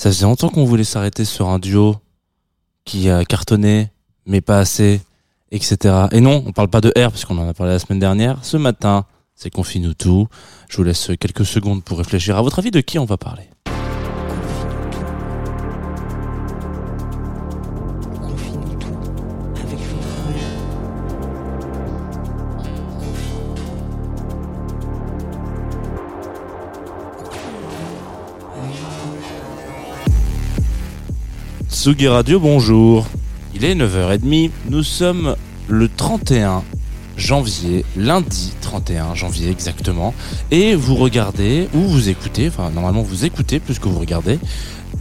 Ça faisait longtemps qu'on voulait s'arrêter sur un duo qui a cartonné, mais pas assez, etc. Et non, on parle pas de R, parce qu'on en a parlé la semaine dernière. Ce matin, c'est Confine-nous tout. Je vous laisse quelques secondes pour réfléchir. À votre avis, de qui on va parler? Tsugi Radio, bonjour. Il est 9h30. Nous sommes le 31 janvier, lundi 31 janvier exactement. Et vous regardez, ou vous écoutez, enfin normalement vous écoutez plus que vous regardez,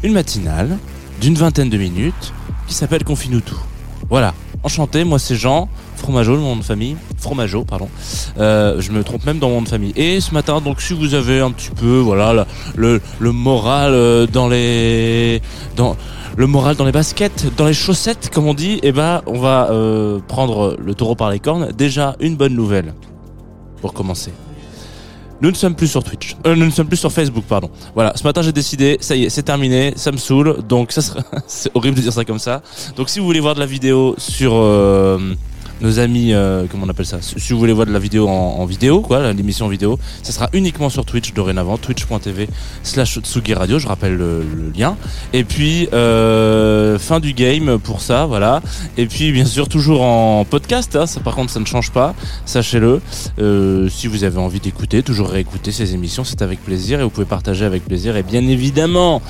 une matinale d'une vingtaine de minutes qui s'appelle Confine-nous tout. Voilà. Enchanté, moi c'est Jean, Fromageau, le nom de famille. Fromageau, pardon. Euh, je me trompe même dans mon nom de famille. Et ce matin, donc si vous avez un petit peu, voilà, le, le, le moral euh, dans les... Dans, le moral dans les baskets, dans les chaussettes, comme on dit, eh ben, on va euh, prendre le taureau par les cornes. Déjà, une bonne nouvelle pour commencer. Nous ne sommes plus sur Twitch. Euh, nous ne sommes plus sur Facebook, pardon. Voilà, ce matin j'ai décidé, ça y est, c'est terminé, ça me saoule. Donc ça sera, c'est horrible de dire ça comme ça. Donc si vous voulez voir de la vidéo sur euh, nos amis, euh, comment on appelle ça Si vous voulez voir de la vidéo en, vidéo, quoi, l'émission vidéo, ça sera uniquement sur Twitch dorénavant, twitch.tv slash Tsugi Radio, je rappelle le, le lien. Et puis euh, fin du game pour ça, voilà. Et puis bien sûr toujours en podcast, hein, ça par contre ça ne change pas, sachez-le. Euh, si vous avez envie d'écouter, toujours réécouter ces émissions, c'est avec plaisir et vous pouvez partager avec plaisir. Et bien évidemment,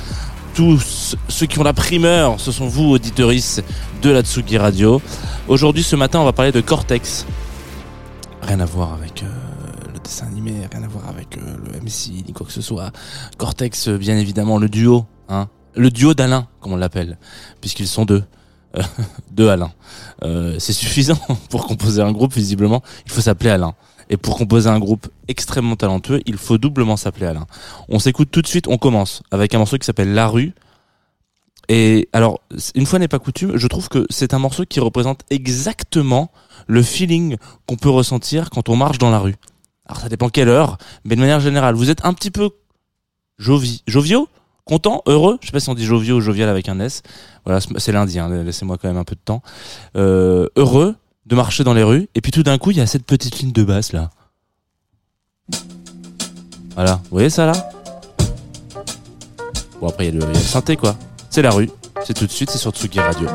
tous ceux qui ont la primeur, ce sont vous, auditeuristes de la Tsugi Radio. Aujourd'hui, ce matin, on va parler de Cortex. Rien à voir avec euh, le dessin animé, rien à voir avec euh, le MC, ni quoi que ce soit. Cortex, euh, bien évidemment, le duo, hein. Le duo d'Alain, comme on l'appelle, puisqu'ils sont deux. Deux Alain. C'est suffisant pour composer un groupe, visiblement. Il faut s'appeler Alain. Et pour composer un groupe extrêmement talentueux, il faut doublement s'appeler Alain. On s'écoute tout de suite, on commence avec un morceau qui s'appelle La Rue. Et alors, une fois n'est pas coutume, je trouve que c'est un morceau qui représente exactement le feeling qu'on peut ressentir quand on marche dans la rue. Alors ça dépend quelle heure, mais de manière générale, vous êtes un petit peu jovi, content, heureux? Je sais pas si on dit joviaux ou jovial avec un S. Voilà, c'est lundi, hein, laissez-moi quand même un peu de temps. Euh, heureux? De marcher dans les rues, et puis tout d'un coup, il y a cette petite ligne de basse là. Voilà, vous voyez ça là? Bon après il y, a le- synthé quoi. C'est la rue, c'est tout de suite, c'est sur Tsugi Radio.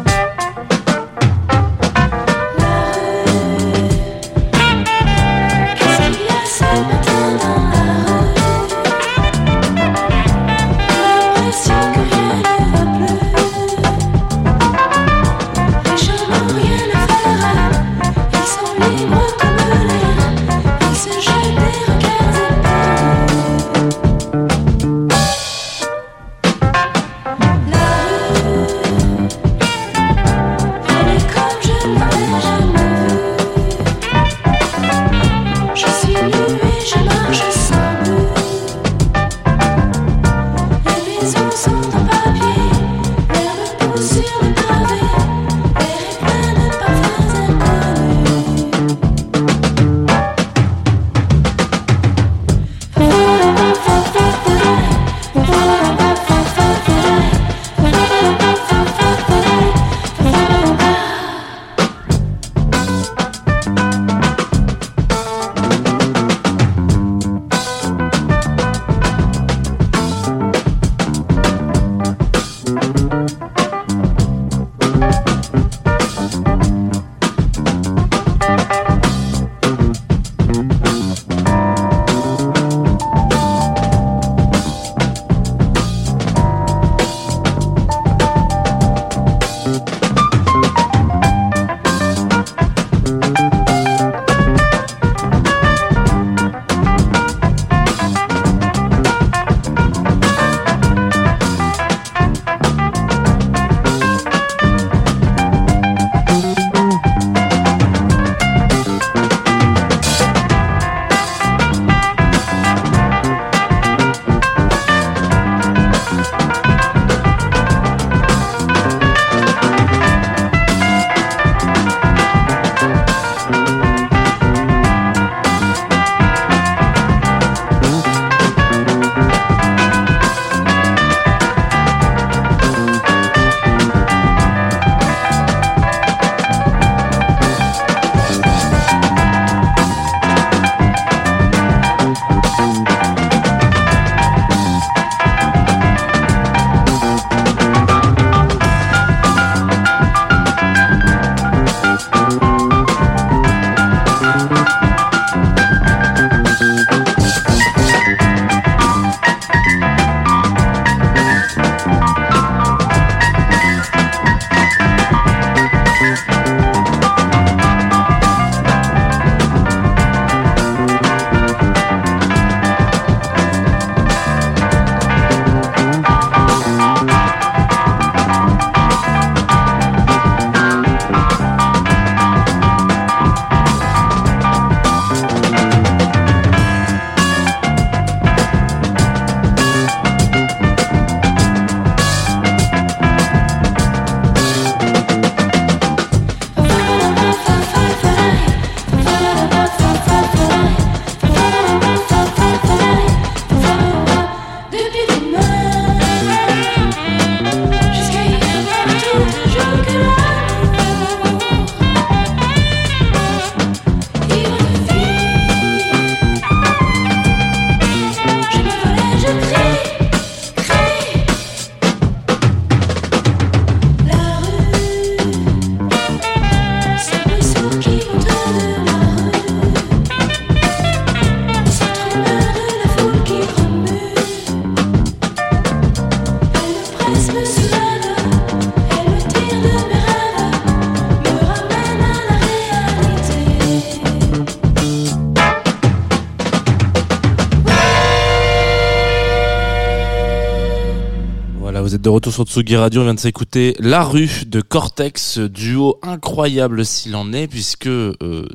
De retour sur Tsugi Radio, on vient de s'écouter La Rue de Cortex, duo incroyable s'il en est, puisque euh,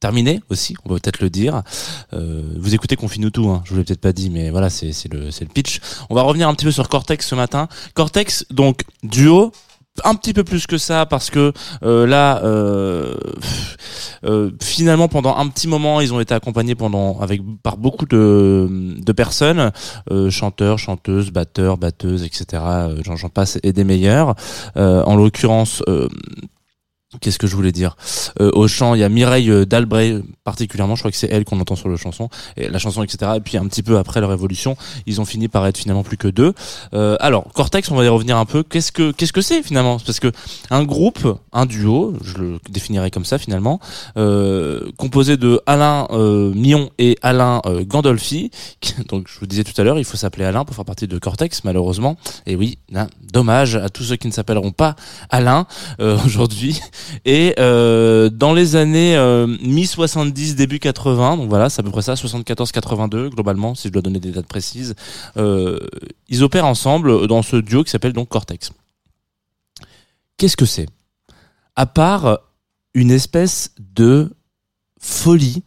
terminé aussi, on peut peut-être le dire. Euh, vous écoutez Confine tout, hein, je vous l'ai peut-être pas dit, mais voilà, c'est le, c'est le pitch. On va revenir un petit peu sur Cortex ce matin. Cortex, donc duo, un petit peu plus que ça parce que euh, là euh, euh, finalement pendant un petit moment ils ont été accompagnés pendant avec par beaucoup de, de personnes chanteurs chanteuses batteurs batteuses etc j'en passe et des meilleurs. En l'occurrence Qu'est-ce que je voulais dire? Euh, Au chant, il y a Mireille euh, Dalbray particulièrement. Je crois que c'est elle qu'on entend sur le chanson, et la chanson, etc. Et puis un petit peu après leur évolution, ils ont fini par être finalement plus que deux. Euh, alors Cortex, on va y revenir un peu. Qu'est-ce que qu'est-ce que c'est finalement? Parce que un groupe, un duo, je le définirais comme ça finalement, euh, composé de Alain euh, Mion et Alain euh, Gandolfi. Donc je vous disais tout à l'heure, il faut s'appeler Alain pour faire partie de Cortex, malheureusement. Et oui, dommage à tous ceux qui ne s'appelleront pas Alain aujourd'hui. Et euh, dans les années euh, mi-70, début 80, donc voilà, c'est à peu près ça, 74-82 globalement, si je dois donner des dates précises, euh, ils opèrent ensemble dans ce duo qui s'appelle donc Cortex. Qu'est-ce que c'est? À part une espèce de folie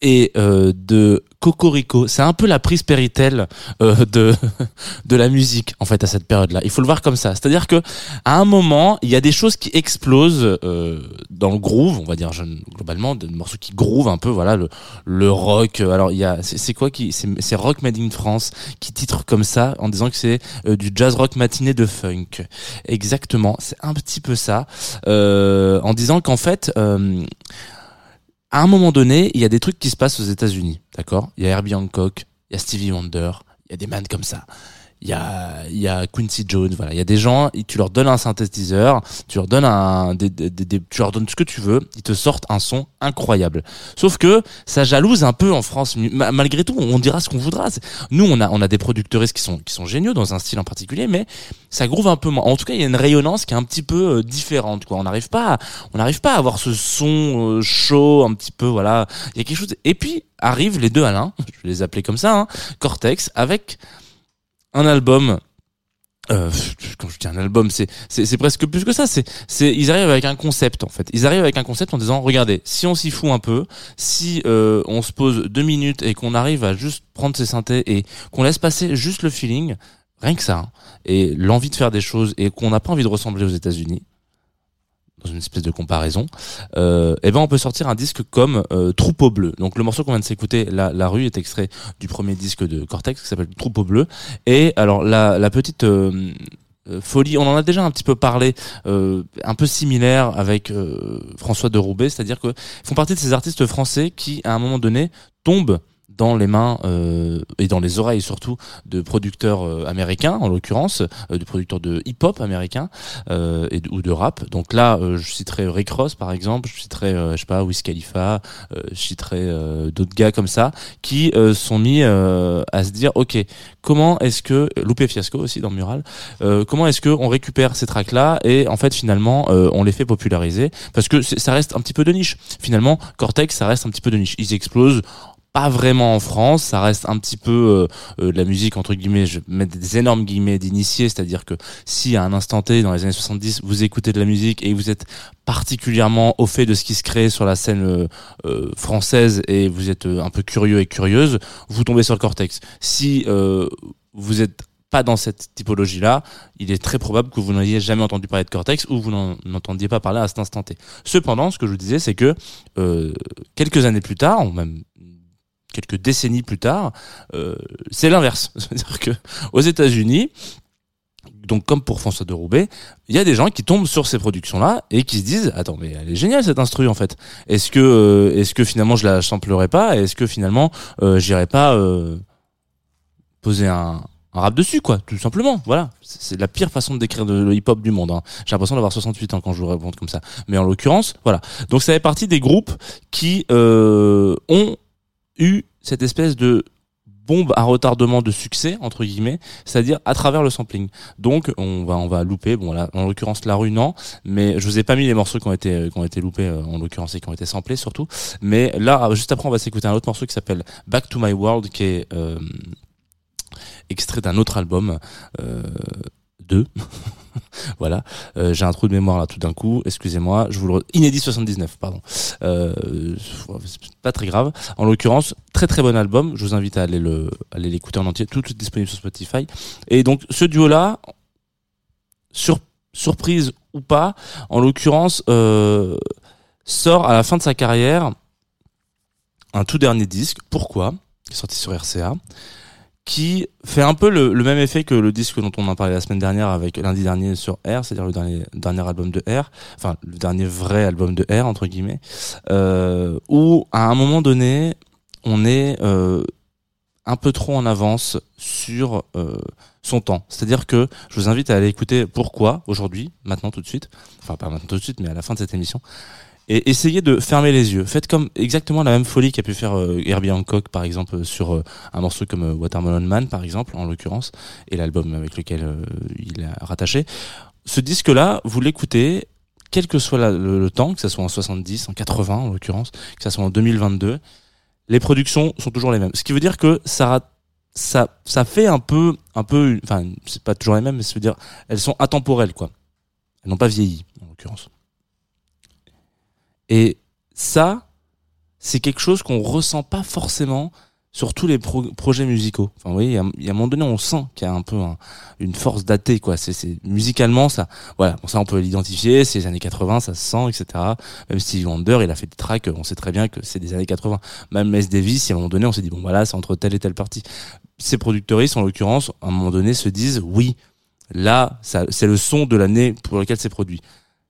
et de cocorico, c'est un peu la prise Péritel euh, de de la musique en fait à cette période-là. Il faut le voir comme ça, c'est-à-dire que à un moment, il y a des choses qui explosent euh, dans le groove, on va dire globalement, des morceaux qui groove un peu, voilà le, le rock. euh, Alors il y a, c'est quoi qui, c'est Rock Made in France qui titre comme ça en disant que c'est euh, du jazz rock matiné de funk. Exactement, c'est un petit peu ça, euh, en disant qu'en fait. À un moment donné, il y a des trucs qui se passent aux États-Unis, d'accord? Il y a Herbie Hancock, il y a Stevie Wonder, il y a des man comme ça il y a, il y a Quincy Jones, voilà, il y a des gens, tu leur donnes un synthétiseur, tu leur donnes un, des, des- des- tu leur donnes ce que tu veux, ils te sortent un son incroyable. Sauf que ça jalouse un peu en France, Ma- malgré tout, on dira ce qu'on voudra. Nous, on a, on a des producteuristes qui sont, qui sont géniaux dans un style en particulier, mais ça groove un peu moins. En tout cas, il y a une rayonnance qui est un petit peu euh, différente, quoi. On n'arrive pas, à- on n'arrive pas à avoir ce son euh, chaud, un petit peu, voilà. Il y a quelque chose. Et puis arrivent les deux Alain, je vais les appeler comme ça, hein, Cortex, avec un album. Euh, quand je dis un album, c'est c'est presque plus que ça. C'est c'est ils arrivent avec un concept en fait. Ils arrivent avec un concept en disant regardez, si on s'y fout un peu, si euh, on se pose deux minutes et qu'on arrive à juste prendre ses synthés et qu'on laisse passer juste le feeling, rien que ça, hein, et l'envie de faire des choses et qu'on n'a pas envie de ressembler aux États-Unis dans une espèce de comparaison, euh, eh ben on peut sortir un disque comme euh, Troupeau bleu. Donc le morceau qu'on vient de s'écouter, la, la rue, est extrait du premier disque de Cortex qui s'appelle Troupeau bleu. Et alors la, la petite euh, euh, folie, on en a déjà un petit peu parlé, euh, un peu similaire avec François de Roubaix, c'est-à-dire que ils font partie de ces artistes français qui, à un moment donné, tombent dans les mains euh, et dans les oreilles surtout de producteurs euh, américains en l'occurrence euh, de producteurs de hip-hop américains euh, et de- ou de rap. Donc là euh, je citerai Rick Ross par exemple je citerai euh, je sais pas Wiz Khalifa je citerai d'autres gars comme ça qui sont mis à se dire ok comment est-ce que Loupé Fiasco aussi dans Mural euh, comment est-ce que on récupère ces tracks là et en fait finalement on les fait populariser? Parce que ça reste un petit peu de niche. Finalement Cortex ça reste un petit peu de niche. Ils explosent pas vraiment en France, ça reste un petit peu euh, euh, de la musique entre guillemets, je mets des énormes guillemets d'initiés, c'est-à-dire que si à un instant T dans les années 70 vous écoutez de la musique et vous êtes particulièrement au fait de ce qui se crée sur la scène euh, euh, française et vous êtes euh, un peu curieux et curieuse, vous tombez sur le Cortex. Si euh, vous êtes pas dans cette typologie-là, il est très probable que vous n'ayez jamais entendu parler de Cortex ou vous n'en n'entendiez pas parler à cet instant T. Cependant, ce que je vous disais, c'est que euh, quelques années plus tard, ou même quelques décennies plus tard, euh, c'est l'inverse. C'est-à-dire que aux États-Unis, donc comme pour François de Roubaix, il y a des gens qui tombent sur ces productions-là et qui se disent attends mais elle est géniale cette instru en fait. Est-ce que euh, est-ce que finalement je la samplerai pas? Est-ce que finalement euh, j'irai pas euh, poser un un rap dessus quoi tout simplement voilà c'est la pire façon de décrire de- le hip hop du monde hein. j'ai l'impression d'avoir 68 ans quand je vous réponds comme ça mais en l'occurrence voilà donc ça fait partie des groupes qui euh, ont eu cette espèce de bombe à retardement de succès entre guillemets c'est-à-dire à travers le sampling donc on va on va louper bon là en l'occurrence la rue non mais je vous ai pas mis les morceaux qui ont été qui ont été loupés euh, en l'occurrence et qui ont été samplés surtout mais là juste après on va s'écouter un autre morceau qui s'appelle Back to My World qui est euh, extrait d'un autre album, euh, 2. voilà, Euh, j'ai un trou de mémoire là tout d'un coup, excusez-moi, je vous le... Inédit 79, pardon. Euh, c'est pas très grave. En l'occurrence, très très bon album, je vous invite à aller le aller l'écouter en entier, tout est disponible sur Spotify. Et donc ce duo-là, sur, surprise ou pas, en l'occurrence, euh, sort à la fin de sa carrière un tout dernier disque. Pourquoi? Qui est sorti sur RCA qui fait un peu le, le même effet que le disque dont on en parlait la semaine dernière avec lundi dernier sur R, c'est-à-dire le dernier, dernier album de R, enfin le dernier vrai album de R entre guillemets, euh, où à un moment donné on est euh, un peu trop en avance sur euh, son temps. C'est-à-dire que je vous invite à aller écouter pourquoi aujourd'hui, maintenant tout de suite, enfin pas maintenant tout de suite, mais à la fin de cette émission, et essayez de fermer les yeux. Faites comme exactement la même folie qu'a pu faire euh, Herbie Hancock par exemple sur euh, un morceau comme euh, Watermelon Man par exemple en l'occurrence et l'album avec lequel euh, il est rattaché. Ce disque-là, vous l'écoutez quel que soit le, le temps, que ce soit en 70, en 80 en l'occurrence, que ce soit en 2022, les productions sont toujours les mêmes. Ce qui veut dire que ça ça ça fait un peu un peu enfin c'est pas toujours les mêmes mais ça veut dire elles sont intemporelles quoi. Elles n'ont pas vieilli en l'occurrence. Et ça, c'est quelque chose qu'on ressent pas forcément sur tous les pro- projets musicaux. Enfin, vous voyez, il y a, un moment donné, on sent qu'il y a un peu un- une force datée, quoi. C'est, musicalement, ça, voilà, bon, ça on peut l'identifier. C'est les années 80, ça se sent, etc. Même Stevie Wonder, il a fait des tracks, on sait très bien que c'est des années 80. Même Miles Davis, à un moment donné, on s'est dit bon, voilà, c'est entre telle et telle partie. Ces producteuristes, en l'occurrence, à un moment donné, se disent oui, là, c'est le son de l'année pour lequel c'est produit.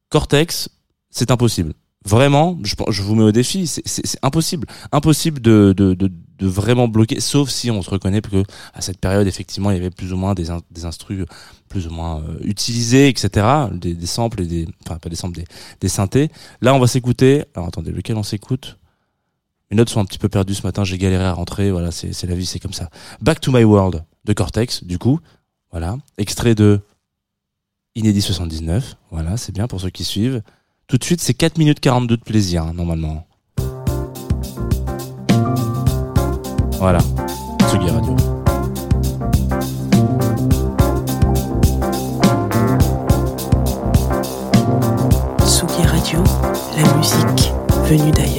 Cortex, c'est impossible. Vraiment, je, je vous mets au défi, c'est- impossible. Impossible de, de, de, de vraiment bloquer, sauf si on se reconnaît que à cette période, effectivement, il y avait plus ou moins des, in- des instrus plus ou moins euh, utilisés, etc. Des, des samples et des... Enfin, pas des samples, des, des synthés. Là, on va s'écouter... Alors, attendez, lequel on s'écoute? Mes notes sont un petit peu perdues ce matin, j'ai galéré à rentrer, voilà, c'est la vie, c'est comme ça. Back to My World de Cortex, du coup. Voilà. Extrait de Inédit 79. Voilà, c'est bien pour ceux qui suivent. Tout de suite, c'est 4 minutes 42 de plaisir, hein, normalement. Voilà. Tsugi Radio. Tsugi Radio, la musique venue d'ailleurs.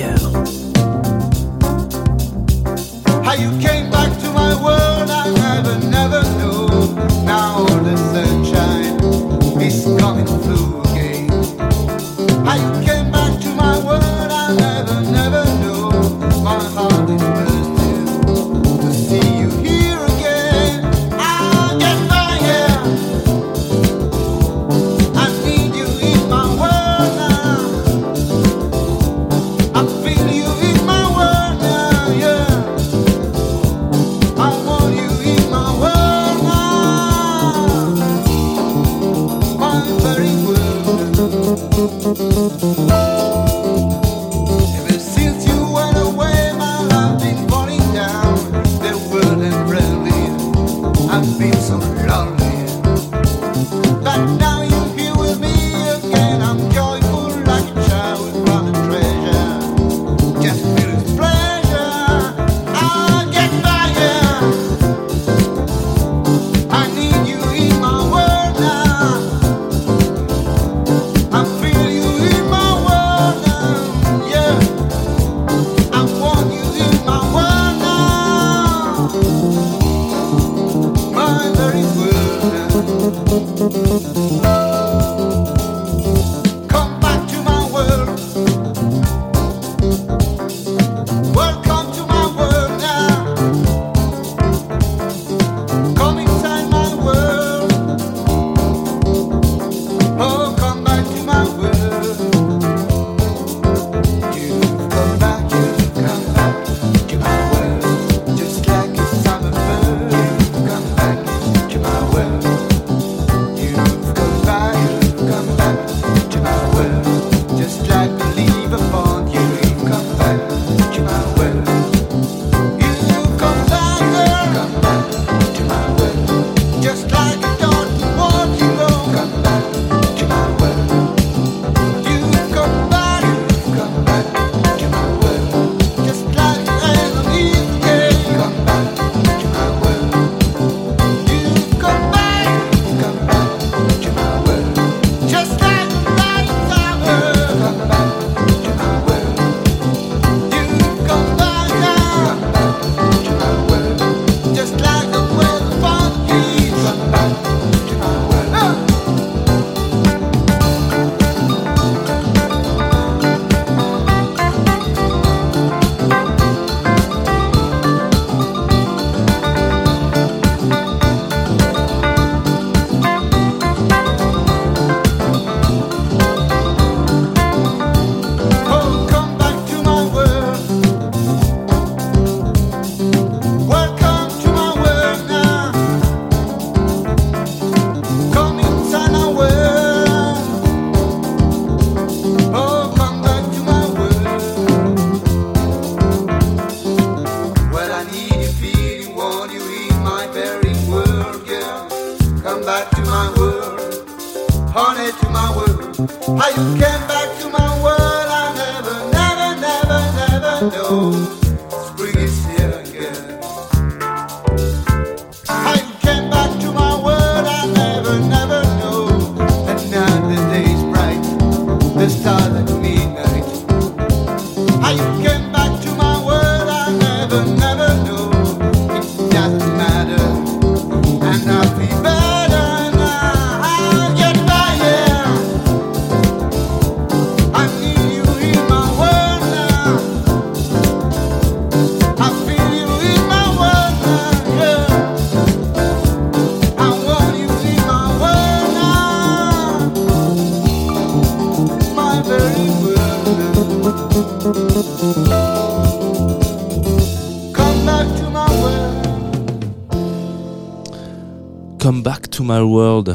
Come Back to My World.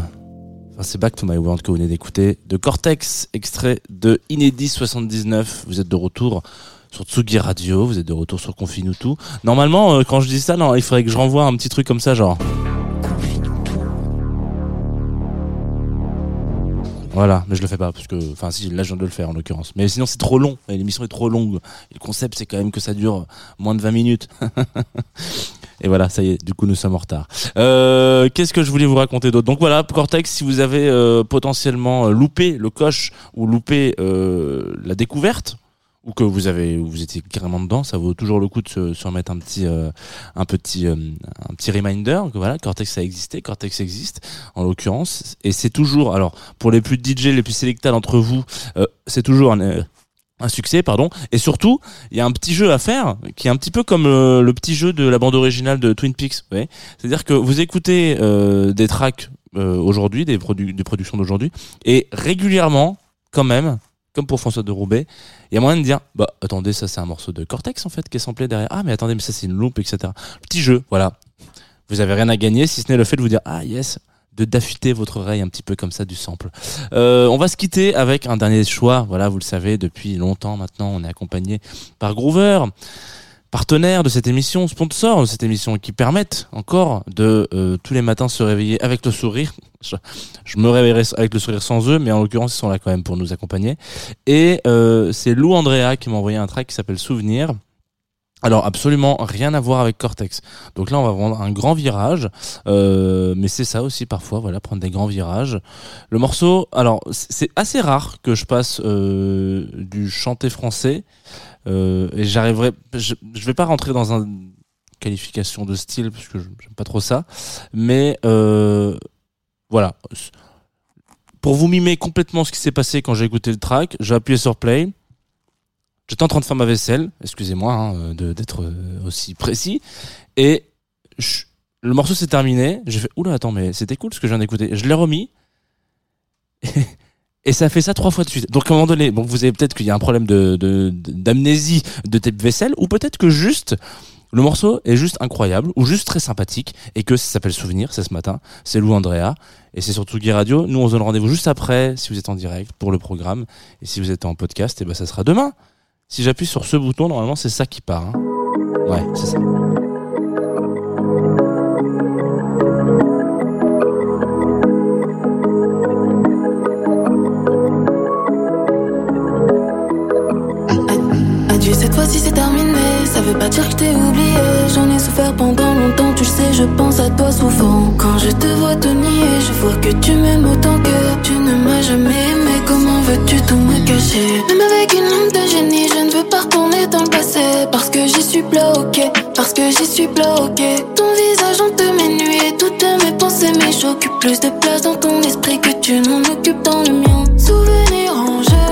Enfin, c'est Back to My World que vous venez d'écouter. De Cortex, extrait de Inédit 79. Vous êtes de retour sur Tsugi Radio, vous êtes de retour sur Confinutu. Normalement, euh, quand je dis ça, non, il faudrait que je renvoie un petit truc comme ça, genre. Voilà, mais je le fais pas parce que, enfin, si, là, je viens de le faire en l'occurrence. Mais sinon, c'est trop long. L'émission est trop longue. Le concept, c'est quand même que ça dure moins de 20 minutes. Et voilà, ça y est, du coup nous sommes en retard. Euh, Qu'est-ce que je voulais vous raconter d'autre? Donc voilà, Cortex, si vous avez euh, potentiellement euh, loupé le coche ou loupé euh, la découverte, ou que vous avez, vous étiez carrément dedans, ça vaut toujours le coup de se, se remettre un petit, euh, un petit, euh, un petit reminder voilà, Cortex a existé, Cortex existe en l'occurrence, et c'est toujours, alors pour les plus DJ, les plus sélectales d'entre vous, euh, c'est toujours un euh, un succès, pardon. Et surtout, il y a un petit jeu à faire qui est un petit peu comme euh, le petit jeu de la bande originale de Twin Peaks. vous voyez. C'est-à-dire que vous écoutez euh, des tracks euh, aujourd'hui, des, produ- des productions d'aujourd'hui, et régulièrement, quand même, comme pour François de Roubaix, il y a moyen de dire, bah attendez, ça c'est un morceau de Cortex en fait qui est samplé derrière. Ah mais attendez, mais ça c'est une loupe, etc. Petit jeu, voilà. Vous avez rien à gagner si ce n'est le fait de vous dire, ah yes, de d'affûter votre oreille un petit peu comme ça du sample. Euh, on va se quitter avec un dernier choix. Voilà, vous le savez, depuis longtemps maintenant, on est accompagné par Groover, partenaire de cette émission, sponsor de cette émission, qui permettent encore de euh, tous les matins se réveiller avec le sourire. Je, me réveillerai avec le sourire sans eux, mais en l'occurrence, ils sont là quand même pour nous accompagner. Et euh, c'est Lou Andrea qui m'a envoyé un track qui s'appelle Souvenir. Alors absolument rien à voir avec Cortex. Donc là on va prendre un grand virage, euh, mais c'est ça aussi parfois, voilà, prendre des grands virages. Le morceau, alors c'est assez rare que je passe euh, du chanté français euh, et j'arriverai, je, je vais pas rentrer dans une qualification de style parce que j'aime pas trop ça, mais euh, voilà. Pour vous mimer complètement ce qui s'est passé quand j'ai écouté le track, j'ai appuyé sur play. J'étais en train de faire ma vaisselle, excusez-moi hein, de- d'être euh, aussi précis, et je- le morceau s'est terminé. J'ai fait oula attends mais c'était cool ce que je viens d'écouter. Je l'ai remis et ça fait ça trois fois de suite. Donc à un moment donné, bon vous avez peut-être qu'il y a un problème de de- d'amnésie de, tes vaisselle, ou peut-être que juste le morceau est juste incroyable ou juste très sympathique et que ça s'appelle Souvenir, c'est ce matin. C'est Lou Andrea et c'est surtout Guy Radio. Nous on se donne rendez-vous juste après si vous êtes en direct pour le programme et si vous êtes en podcast, et ben ça sera demain. Si j'appuie sur ce bouton, normalement c'est ça qui part. hein. Ouais, c'est ça. Veut pas dire que je t'ai oublié. J'en ai souffert pendant longtemps, tu le sais, je pense à toi souvent. Quand je te vois te nier, je vois que tu m'aimes autant que tu ne m'as jamais aimé. Comment veux-tu tout me cacher? Même avec une lampe de génie, je ne veux pas retourner dans le passé. Parce que j'y suis bloqué, parce que j'y suis bloqué. Ton visage hante mes nuits toutes mes pensées, mais j'occupe plus de place dans ton esprit que tu n'en occupes dans le mien. Souvenir en jeu,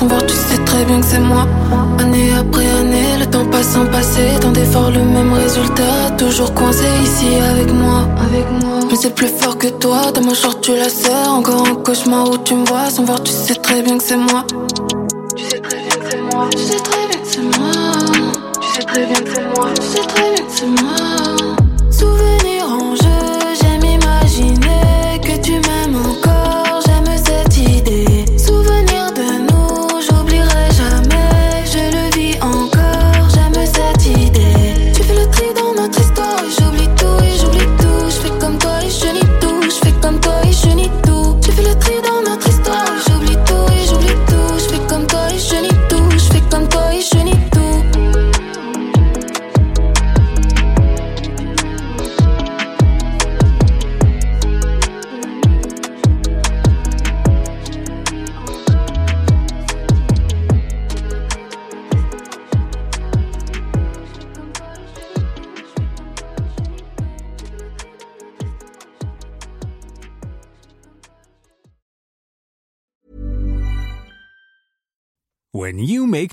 sans voir, tu sais très bien que c'est moi Année après année, le temps passe sans passer, tant d'efforts, le même résultat. Toujours coincé ici avec moi, avec moi. Mais c'est plus fort que toi, ta mâchoire tu la serres. Encore un cauchemar où tu me vois sans voir, tu sais très bien que c'est moi. Tu sais très bien que c'est moi. Tu sais très bien que c'est moi. Tu sais très bien que c'est moi. Tu sais très bien que c'est moi.